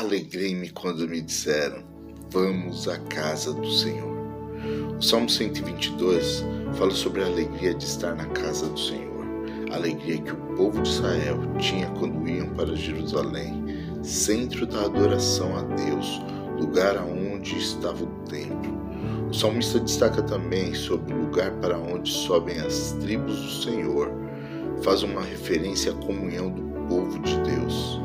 Alegrei-me quando me disseram: Vamos à casa do Senhor. O Salmo 122 fala sobre a alegria de estar na casa do Senhor, a alegria que o povo de Israel tinha quando iam para Jerusalém, centro da adoração a Deus, lugar aonde estava o templo. O salmista destaca também sobre o lugar para onde sobem as tribos do Senhor, faz uma referência à comunhão do povo de Deus.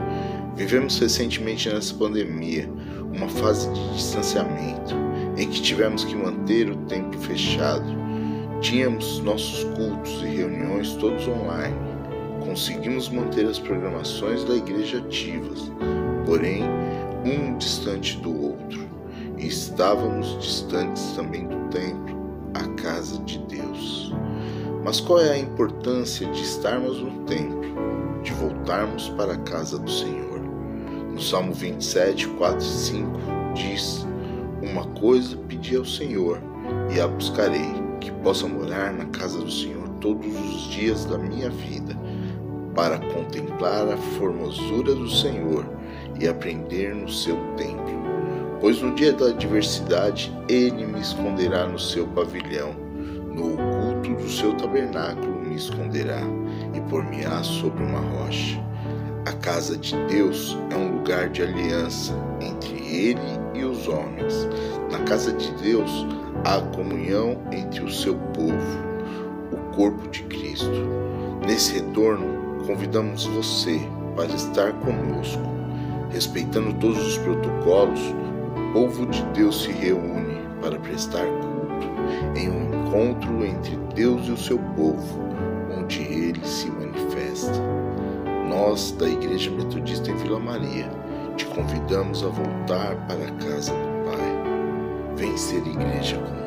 Vivemos recentemente nessa pandemia uma fase de distanciamento em que tivemos que manter o templo fechado. Tínhamos nossos cultos e reuniões todos online. Conseguimos manter as programações da igreja ativas, porém um distante do outro. E estávamos distantes também do templo, a casa de Deus. Mas qual é a importância de estarmos no templo, de voltarmos para a casa do Senhor? No Salmo 27, 4 e 5 diz: Uma coisa pedi ao Senhor e a buscarei, que possa morar na casa do Senhor todos os dias da minha vida, para contemplar a formosura do Senhor e aprender no seu templo. Pois no dia da adversidade ele me esconderá no seu pavilhão, no oculto do seu tabernáculo me esconderá e por-me-á sobre uma rocha. A casa de Deus é um lugar de aliança entre Ele e os homens. Na casa de Deus há comunhão entre o seu povo, o corpo de Cristo. Nesse retorno, convidamos você para estar conosco. Respeitando todos os protocolos, o povo de Deus se reúne para prestar culto em um encontro entre Deus e o seu povo, onde ele se manifesta. Nós, da Igreja Metodista em Vila Maria, te convidamos a voltar para a casa do Pai. Vem ser igreja conosco.